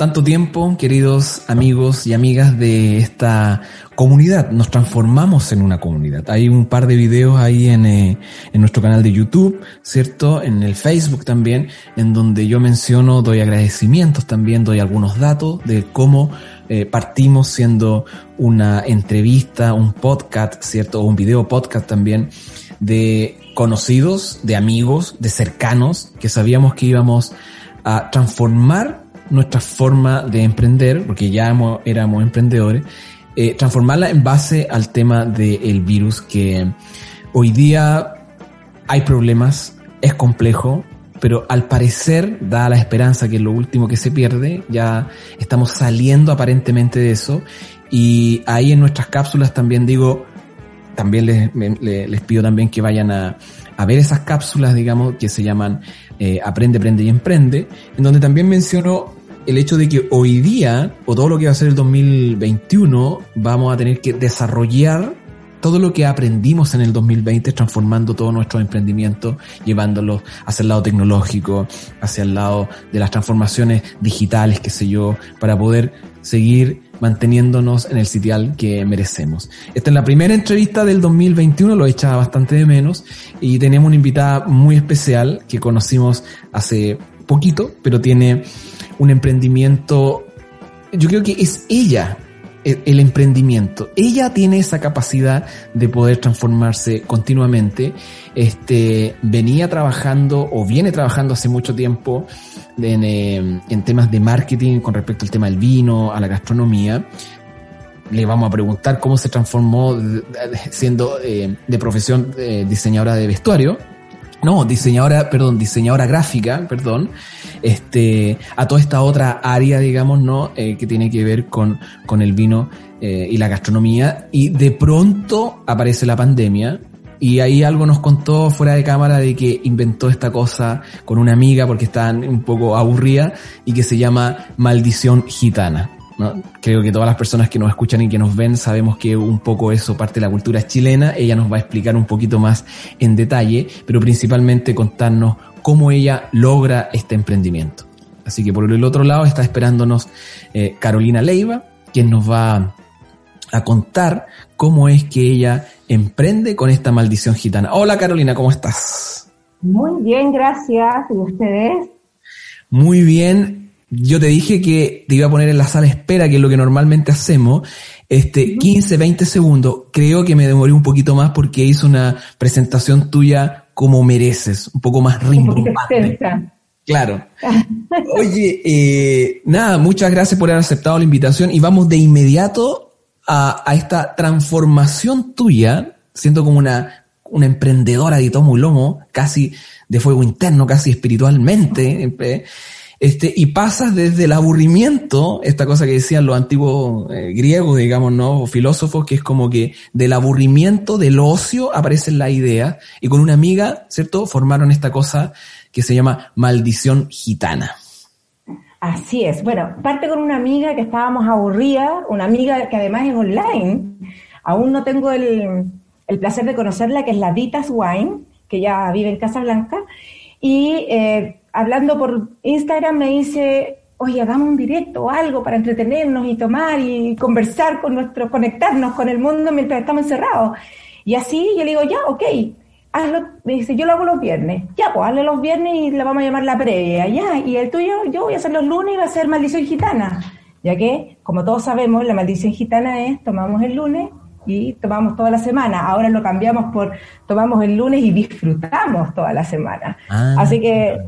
Tanto tiempo, queridos amigos y amigas de esta comunidad. Nos transformamos en una comunidad. Hay un par de videos ahí en, eh, en, nuestro canal de YouTube, ¿cierto? En el Facebook también, en donde yo menciono, doy agradecimientos también, doy algunos datos de cómo eh, partimos siendo una entrevista, un podcast, ¿cierto? Un video podcast también de conocidos, de amigos, de cercanos, que sabíamos que íbamos a transformar nuestra forma de emprender, porque ya éramos emprendedores, eh, transformarla en base al tema del virus que hoy día hay problemas, es complejo, pero al parecer da la esperanza que es lo último que se pierde, ya estamos saliendo aparentemente de eso y ahí en nuestras cápsulas también digo, también les, pido también que vayan a, a, ver esas cápsulas, digamos, que se llaman eh, Aprende, Aprende y Emprende, en donde también menciono el hecho de que hoy día, o todo lo que va a ser el 2021, vamos a tener que desarrollar todo lo que aprendimos en el 2020, transformando todos nuestros emprendimientos, llevándolos hacia el lado tecnológico, hacia el lado de las transformaciones digitales, qué sé yo, para poder seguir manteniéndonos en el sitial que merecemos. Esta es la primera entrevista del 2021, lo he echado bastante de menos, y tenemos una invitada muy especial que conocimos hace poquito, pero tiene un emprendimiento, yo creo que es ella el, emprendimiento. Ella tiene esa capacidad de poder transformarse continuamente. Este, venía trabajando o viene trabajando hace mucho tiempo en, eh, en temas de marketing con respecto al tema del vino, a la gastronomía. Le vamos a preguntar cómo se transformó siendo eh, de profesión eh, diseñadora de vestuario no, diseñadora, perdón, diseñadora gráfica, perdón, este, a toda esta otra área, digamos, ¿no? Eh, que tiene que ver con, con el vino eh, y la gastronomía. Y de pronto aparece la pandemia. Y ahí algo nos contó fuera de cámara de que inventó esta cosa con una amiga porque estaban un poco aburrida y que se llama maldición gitana. Creo que todas las personas que nos escuchan y que nos ven sabemos que un poco eso parte de la cultura chilena. Ella nos va a explicar un poquito más en detalle, pero principalmente contarnos cómo ella logra este emprendimiento. Así que por el otro lado está esperándonos eh, Carolina Leiva, quien nos va a contar cómo es que ella emprende con esta maldición gitana. Hola Carolina, ¿cómo estás? Muy bien, gracias. ¿Y ustedes? Muy bien yo te dije que te iba a poner en la sala espera, que es lo que normalmente hacemos, este, 15, 20 segundos. Creo que me demoré un poquito más porque hice una presentación tuya como mereces, un poco más rimbombante. Claro. Oye, eh, nada, muchas gracias por haber aceptado la invitación y vamos de inmediato a, a esta transformación tuya, siendo como una, una emprendedora de tomo y lomo, casi de fuego interno, casi espiritualmente. Eh, este, y pasas desde el aburrimiento, esta cosa que decían los antiguos eh, griegos, digamos, ¿no? O filósofos, que es como que del aburrimiento, del ocio, aparecen la idea, y con una amiga, ¿cierto? Formaron esta cosa que se llama maldición gitana. Así es. Bueno, parte con una amiga que estábamos aburrida, una amiga que además es online. Aún no tengo el, el placer de conocerla, que es la Vitas Wine, que ya vive en Casa Blanca. Y eh, hablando por Instagram me dice, oye, hagamos un directo o algo para entretenernos y tomar y conversar con nuestro, conectarnos con el mundo mientras estamos encerrados. Y así yo le digo, ya, ok, hazlo, me dice, yo lo hago los viernes. Ya, pues hazlo los viernes y le vamos a llamar la previa, ya. Y el tuyo, yo voy a hacer los lunes y va a ser maldición gitana. Ya que, como todos sabemos, la maldición gitana es tomamos el lunes y tomamos toda la semana. Ahora lo cambiamos por tomamos el lunes y disfrutamos toda la semana. Ah. Así que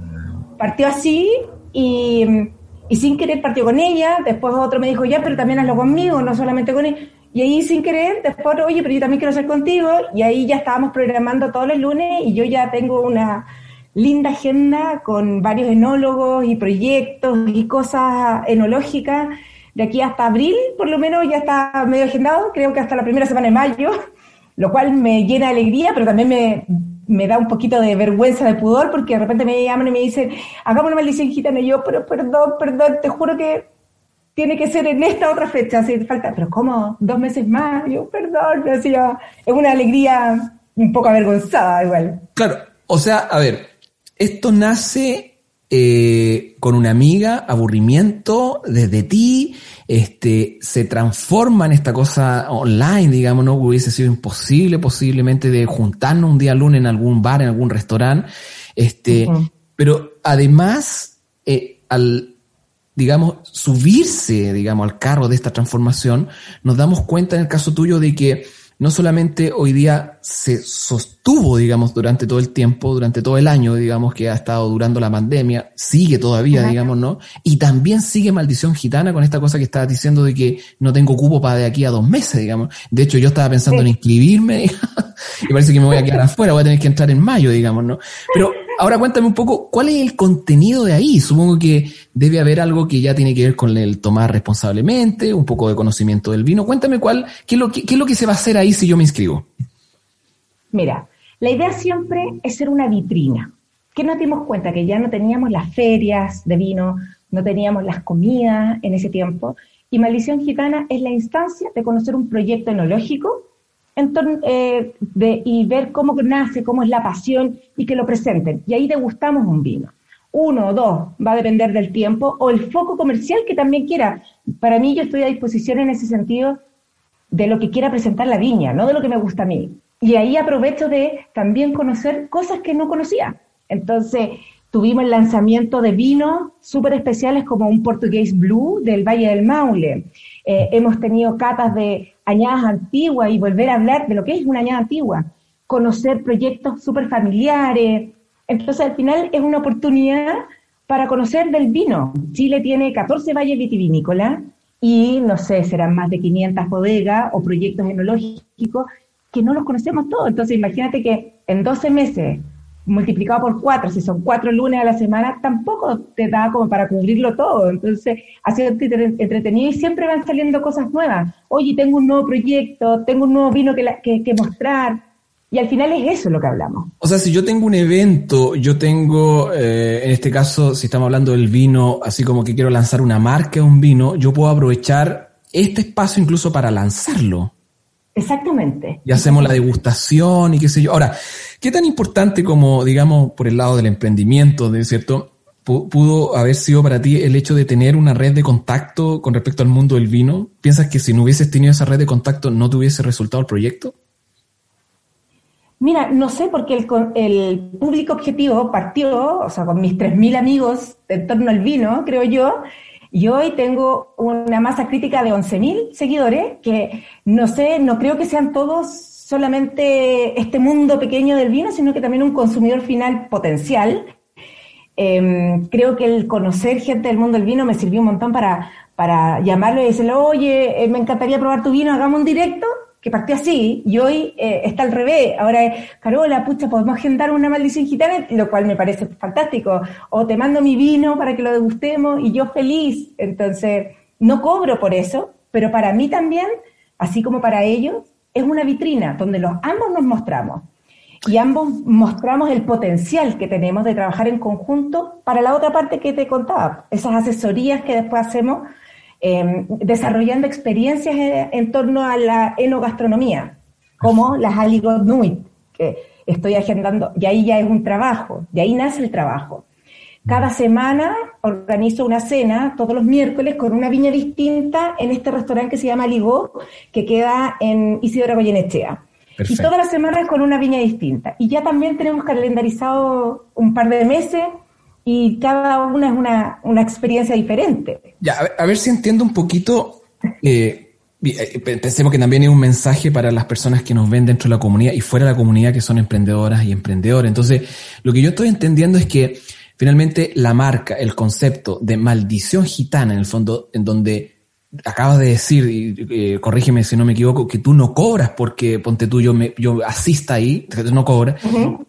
partió así y, sin querer partió con ella, después otro me dijo, ya, pero también hazlo conmigo, no solamente con él. Y ahí sin querer, después, oye, pero yo también quiero hacer contigo. Y ahí ya estábamos programando todos los lunes y yo ya tengo una linda agenda con varios enólogos y proyectos y cosas enológicas. De aquí hasta abril, por lo menos, ya está medio agendado, creo que hasta la primera semana de mayo, lo cual me llena de alegría, pero también me, me da un poquito de vergüenza, de pudor, porque de repente me llaman y me dicen, hagamos una maldición gitana, y yo, pero perdón, perdón, te juro que tiene que ser en esta otra fecha, así falta, pero ¿cómo? ¿Dos meses más? yo, perdón, decía, es una alegría un poco avergonzada igual. Claro, o sea, a ver, esto nace eh, con una amiga, aburrimiento desde ti, este, se transforma en esta cosa online, digamos, no hubiese sido imposible posiblemente de juntarnos un día lunes en algún bar, en algún restaurante, este, pero además, eh, al, digamos, subirse, digamos, al carro de esta transformación, nos damos cuenta en el caso tuyo de que no solamente hoy día se sostuvo, digamos, durante todo el tiempo, durante todo el año, digamos, que ha estado durando la pandemia, sigue todavía, digamos, ¿no? Y también sigue Maldición Gitana con esta cosa que estabas diciendo de que no tengo cupo para de aquí a dos meses, digamos. De hecho, yo estaba pensando en inscribirme y parece que me voy a quedar afuera, voy a tener que entrar en mayo, digamos, ¿no? Pero ahora cuéntame un poco, ¿cuál es el contenido de ahí? Supongo que debe haber algo que ya tiene que ver con el tomar responsablemente, un poco de conocimiento del vino. Cuéntame cuál, qué es lo que, qué es lo que se va a hacer ahí si yo me inscribo. Mira, la idea siempre es ser una vitrina. Que nos dimos cuenta que ya no teníamos las ferias de vino, no teníamos las comidas en ese tiempo, y Maldición Gitana es la instancia de conocer un proyecto enológico eh, y ver cómo nace, cómo es la pasión y que lo presenten. Y ahí degustamos un vino. Uno o dos, va a depender del tiempo o el foco comercial que también quiera. Para mí yo estoy a disposición en ese sentido de lo que quiera presentar la viña, no de lo que me gusta a mí. Y ahí aprovecho de también conocer cosas que no conocía. Entonces, tuvimos el lanzamiento de vinos súper especiales como un portugués blue del Valle del Maule. Eh, hemos tenido catas de añadas antiguas y volver a hablar de lo que es una añada antigua. Conocer proyectos súper familiares. Entonces, al final es una oportunidad para conocer del vino. Chile tiene 14 valles vitivinícolas y, no sé, serán más de 500 bodegas o proyectos enológicos que no los conocemos todos. Entonces, imagínate que en 12 meses, multiplicado por cuatro, si son cuatro lunes a la semana, tampoco te da como para cubrirlo todo. Entonces, ha sido entretenido y siempre van saliendo cosas nuevas. Oye, tengo un nuevo proyecto, tengo un nuevo vino que, que, mostrar. Y al final es eso lo que hablamos. O sea, si yo tengo un evento, yo tengo, eh, en este caso, si estamos hablando del vino, así como que quiero lanzar una marca, un vino, yo puedo aprovechar este espacio incluso para lanzarlo. Exactamente. Y hacemos la degustación y qué sé yo. Ahora, ¿qué tan importante como, digamos, por el lado del emprendimiento, de cierto, pudo haber sido para ti el hecho de tener una red de contacto con respecto al mundo del vino? ¿Piensas que si no hubieses tenido esa red de contacto no te hubiese resultado el proyecto? Mira, no sé, porque el, el público objetivo partió, o sea, con mis 3.000 amigos en torno al vino, creo yo, y hoy tengo una masa crítica de 11.000 seguidores, que no sé, no creo que sean todos solamente este mundo pequeño del vino, sino que también un consumidor final potencial. Em, creo que el conocer gente del mundo del vino me sirvió un montón para, para llamarlo y decirle, oye, eh, me encantaría probar tu vino, hagamos un directo que partió así y hoy eh, está al revés. Ahora es, Carola, pucha, podemos agendar una maldición gitana, lo cual me parece fantástico. O te mando mi vino para que lo degustemos y yo feliz. Entonces, no cobro por eso, pero para mí también, así como para ellos, es una vitrina donde los ambos nos mostramos. Y ambos mostramos el potencial que tenemos de trabajar en conjunto para la otra parte que te contaba, esas asesorías que después hacemos Em, desarrollando experiencias en, torno a la enogastronomía, como las Aligot Nuit, que estoy agendando, y ahí ya es un trabajo, de ahí nace el trabajo. Cada semana organizo una cena todos los miércoles con una viña distinta en este restaurante que se llama Ligó, que queda en Isidora Goyenechea. Y todas las semanas con una viña distinta. Y ya también tenemos calendarizado un par de meses y cada una es una, una experiencia diferente. Ya, a ver, si entiendo un poquito. Eh, eh, pensemos que también es un mensaje para las personas que nos ven dentro de la comunidad y fuera de la comunidad que son emprendedoras y emprendedores. Entonces, lo que yo estoy entendiendo es que finalmente la marca, el concepto de maldición gitana, en el fondo, en donde acabas de decir, y eh, corrígeme si no me equivoco, que tú no cobras porque ponte tú, yo, me, yo asista ahí, no cobras.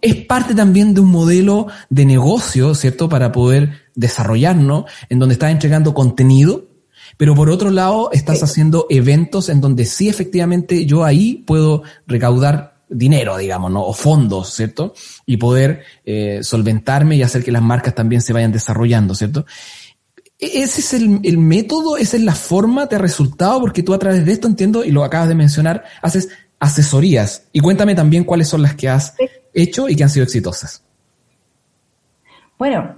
Es parte también de un modelo de negocio, ¿cierto? Para poder desarrollarnos, en donde estás entregando contenido, pero por otro lado estás haciendo eventos en donde sí efectivamente yo ahí puedo recaudar dinero, digamos, ¿no? O fondos, ¿cierto? Y poder eh, solventarme y hacer que las marcas también se vayan desarrollando, ¿cierto? E-, ¿Ese es el, método? ¿Esa es la forma? ¿Te ha resultado? Porque tú a través de esto, entiendo, y lo acabas de mencionar, haces asesorías. Y cuéntame también cuáles son las que has hecho y que han sido exitosas. Bueno,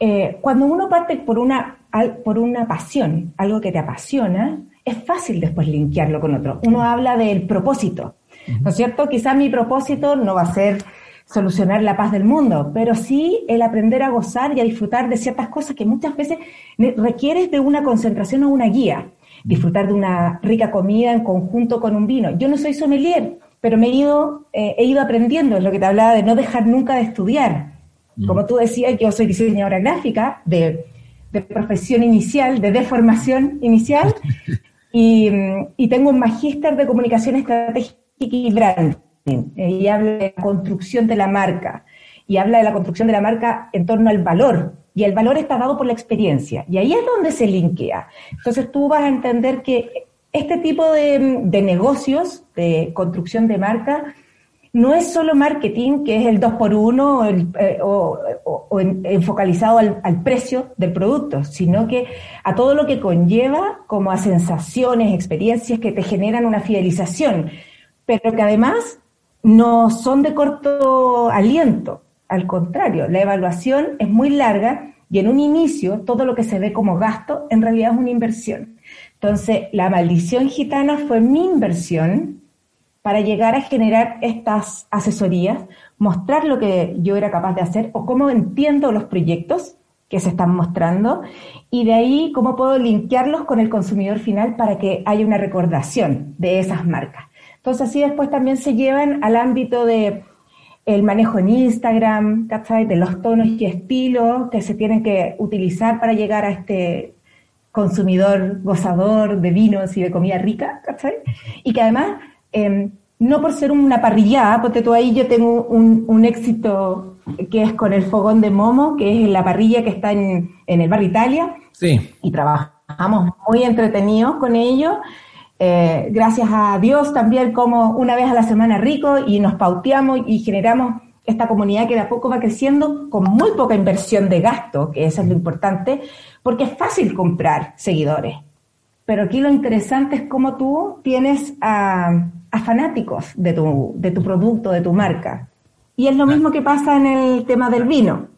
eh, cuando uno parte por una, por una pasión, algo que te apasiona, es fácil después linkearlo con otro. Uno habla del propósito, ¿no es cierto? Quizás mi propósito no va a ser solucionar la paz del mundo, pero sí el aprender a gozar y a disfrutar de ciertas cosas que muchas veces requieres de una concentración o una guía. Disfrutar de una rica comida en conjunto con un vino. Yo no soy sommelier, pero me he ido, eh, he ido aprendiendo, es lo que te hablaba de no dejar nunca de estudiar. Mm. Como tú decías, yo soy diseñadora gráfica de, profesión inicial, de deformación inicial, y, y tengo un magíster de comunicación estratégica y brand y habla de la construcción de la marca y habla de la construcción de la marca en torno al valor. Y el valor está dado por la experiencia. Y ahí es donde se linkea. Entonces tú vas a entender que este tipo de, negocios de construcción de marca no es solo marketing, que es el 2 por 1 eh, o, enfocalizado al, al, precio del producto, sino que a todo lo que conlleva como a sensaciones, experiencias que te generan una fidelización, pero que además no son de corto aliento. Al contrario, la evaluación es muy larga y en un inicio todo lo que se ve como gasto en realidad es una inversión. Entonces, la maldición gitana fue mi inversión para llegar a generar estas asesorías, mostrar lo que yo era capaz de hacer o cómo entiendo los proyectos que se están mostrando y de ahí cómo puedo linkearlos con el consumidor final para que haya una recordación de esas marcas. Entonces así después también se llevan al ámbito de el manejo en Instagram, ¿cachai? De los tonos y estilos que se tienen que utilizar para llegar a este consumidor gozador de vinos y de comida rica, ¿cachai? Y que además, em, no por ser una parrillada, porque tú ahí yo tengo un, éxito que es con el fogón de Momo, que es la parrilla que está en, en el bar Italia. Sí. Y trabajamos muy entretenidos con ellos eh, gracias a Dios también como una vez a la semana rico y nos pauteamos y generamos esta comunidad que de a poco va creciendo con muy poca inversión de gasto, que eso es lo importante, porque es fácil comprar seguidores. Pero aquí lo interesante es cómo tú tienes a, fanáticos de tu, de tu producto, de tu marca. Y es lo mismo que pasa en el tema del vino.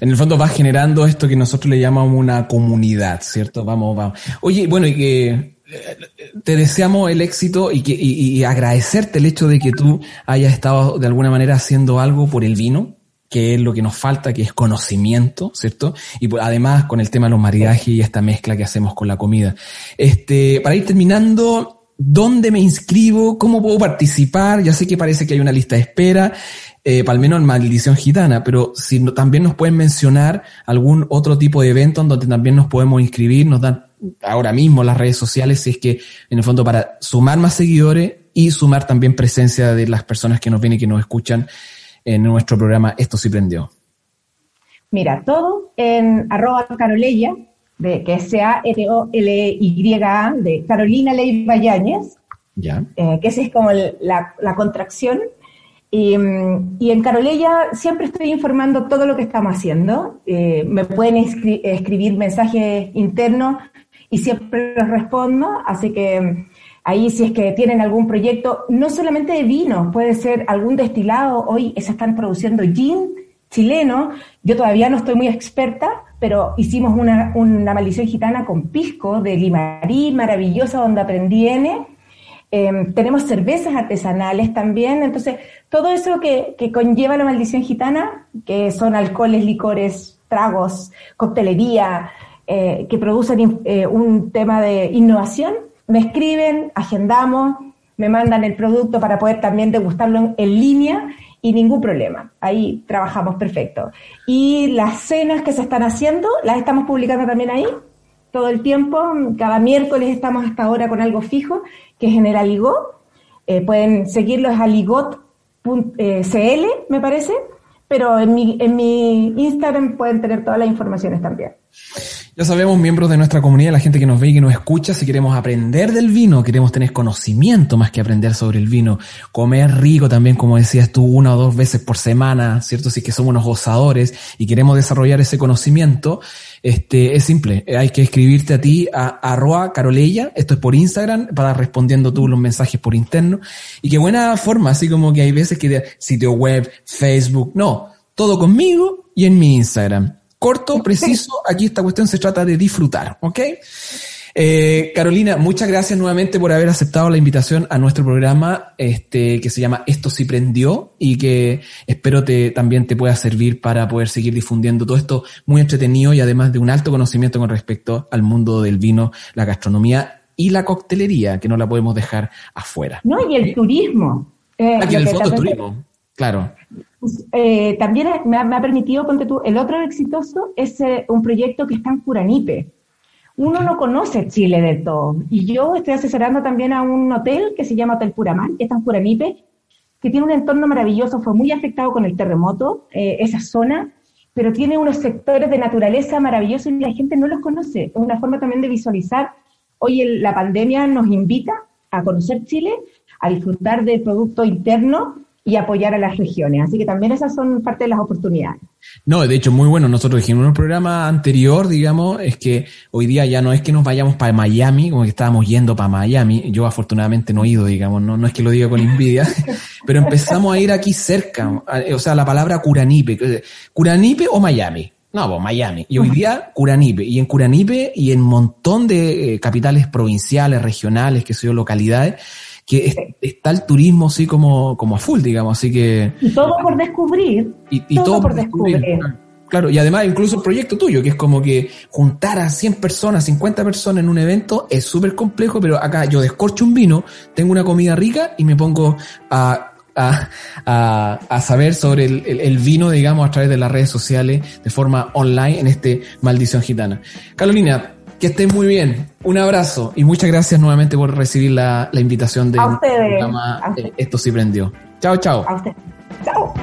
En el fondo va generando esto que nosotros le llamamos una comunidad, ¿cierto? Vamos, vamos. Oye, bueno, y que te deseamos el éxito y, agradecerte el hecho de que tú hayas estado de alguna manera haciendo algo por el vino, que es lo que nos falta, que es conocimiento, ¿cierto? Y además con el tema de los maridajes y esta mezcla que hacemos con la comida. Este, para ir terminando, ¿dónde me inscribo? ¿Cómo puedo participar? Ya sé que parece que hay una lista de espera. Eh, para al menos en Maldición Gitana, pero si también nos pueden mencionar algún otro tipo de evento en donde también nos podemos inscribir, nos dan ahora mismo las redes sociales, si es que en el fondo para sumar más seguidores y sumar también presencia de las personas que nos ven y que nos escuchan en nuestro programa Esto sí prendió. Mira, todo en arroba caroleya, de, que es C-A-R-O-L-Y-A, de Carolina Ley Bayáñez, ya. Eh, que esa es como la, contracción. Y, en Caroleya siempre estoy informando todo lo que estamos haciendo. Eh, me pueden escribir mensajes internos y siempre los respondo, así que mm, ahí si es que tienen algún proyecto, no solamente de vino, puede ser algún destilado, hoy se están produciendo gin chileno, yo todavía no estoy muy experta, pero hicimos una, maldición gitana con pisco de Limarí, maravillosa, donde aprendí N. Em, tenemos cervezas artesanales también, entonces todo eso que, que, conlleva la maldición gitana, que son alcoholes, licores, tragos, coctelería, eh, que producen eh, un tema de innovación, me escriben, agendamos, me mandan el producto para poder también degustarlo en, línea y ningún problema. Ahí trabajamos perfecto. Y las cenas que se están haciendo, las estamos publicando también ahí. todo el tiempo. Cada miércoles estamos hasta ahora con algo fijo, que es en el Aligot. Eh, pueden seguirlo, es aligot.cl, me parece, pero en mi, en mi Instagram pueden tener todas las informaciones también. Ya sabemos, miembros de nuestra comunidad, la gente que nos ve y que nos escucha, si queremos aprender del vino, queremos tener conocimiento más que aprender sobre el vino, comer rico también, como decías tú, una o dos veces por semana, ¿cierto? Si que somos unos gozadores y queremos desarrollar ese conocimiento, este, es simple, hay que escribirte a ti a arroa caroleya, esto es por Instagram, para respondiendo tú los mensajes por interno, y qué buena forma, así como que hay veces que sitio web, Facebook, no, todo conmigo y en mi Instagram corto, preciso, aquí esta cuestión se trata de disfrutar, ¿ok? Eh, Carolina, muchas gracias nuevamente por haber aceptado la invitación a nuestro programa este, que se llama Esto sí prendió y que espero te, también te pueda servir para poder seguir difundiendo todo esto muy entretenido y además de un alto conocimiento con respecto al mundo del vino, la gastronomía y la coctelería, que no la podemos dejar afuera. No, y el turismo. Eh, Aquí en el fondo turismo, claro. Eh, también me ha, permitido, ponte tú, el otro exitoso es eh, un proyecto que está en Curanipe. Uno no conoce Chile del todo. Y yo estoy asesorando también a un hotel que se llama Hotel Puramar, que está en Curanipe, que tiene un entorno maravilloso, fue muy afectado con el terremoto, eh, esa zona, pero tiene unos sectores de naturaleza maravillosos y la gente no los conoce. Es una forma también de visualizar. Hoy la pandemia nos invita a conocer Chile, a disfrutar del producto interno y apoyar a las regiones. Así que también esas son parte de las oportunidades. No, de hecho, muy bueno. Nosotros dijimos en un programa anterior, digamos, es que hoy día ya no es que nos vayamos para Miami, como que estábamos yendo para Miami. Yo afortunadamente no he ido, digamos, no, no es que lo diga con envidia, pero empezamos a ir aquí cerca. O sea, la palabra Curanipe. ¿Curanipe o Miami? No, pues Miami. Y hoy día Curanipe. Y en Curanipe y en un montón de eh, capitales provinciales, regionales, que son localidades, que está el turismo así como, como a full, digamos, así que... Y todo por descubrir. Y, todo, por descubrir. Claro, y además incluso el proyecto tuyo, que es como que juntar a 100 personas, 50 personas en un evento es súper complejo, pero acá yo descorcho un vino, tengo una comida rica y me pongo a a, a, a, saber sobre el, el, vino, digamos, a través de las redes sociales de forma online en este Maldición Gitana. Carolina, que estén muy bien. Un abrazo y muchas gracias nuevamente por recibir la, invitación de a programa a eh, Esto sí prendió. Chao, chao. A ustedes. Chao.